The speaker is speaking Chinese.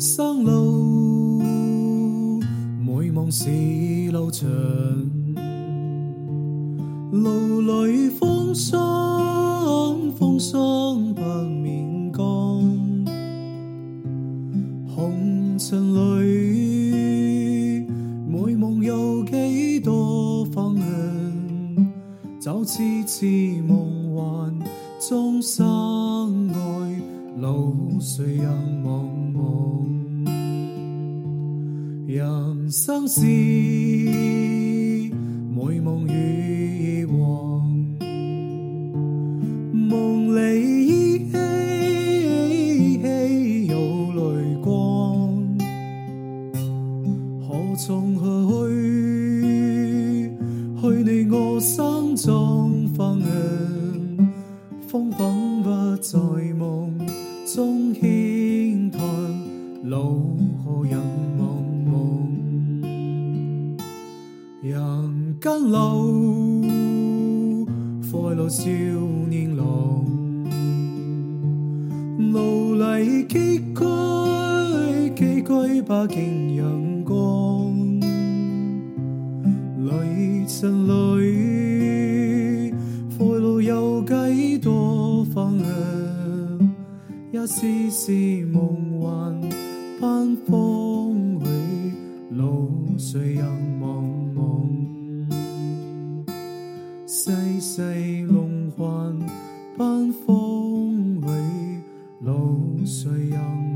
生路，每梦是路长，路里风霜，风霜不免干。红尘里，每梦有几多方向？就似似梦幻，终生爱路谁人茫茫？人生是每梦与以往，梦里依稀有泪光，何从何去？去你我心中方向，风仿佛在梦中轻叹，路何人茫人间路，快乐少年郎，路里崎岖，崎岖不见阳光。雷尘里，快乐有几多方向？一丝丝梦幻般风里，路谁人世世梦幻般风里，路谁人？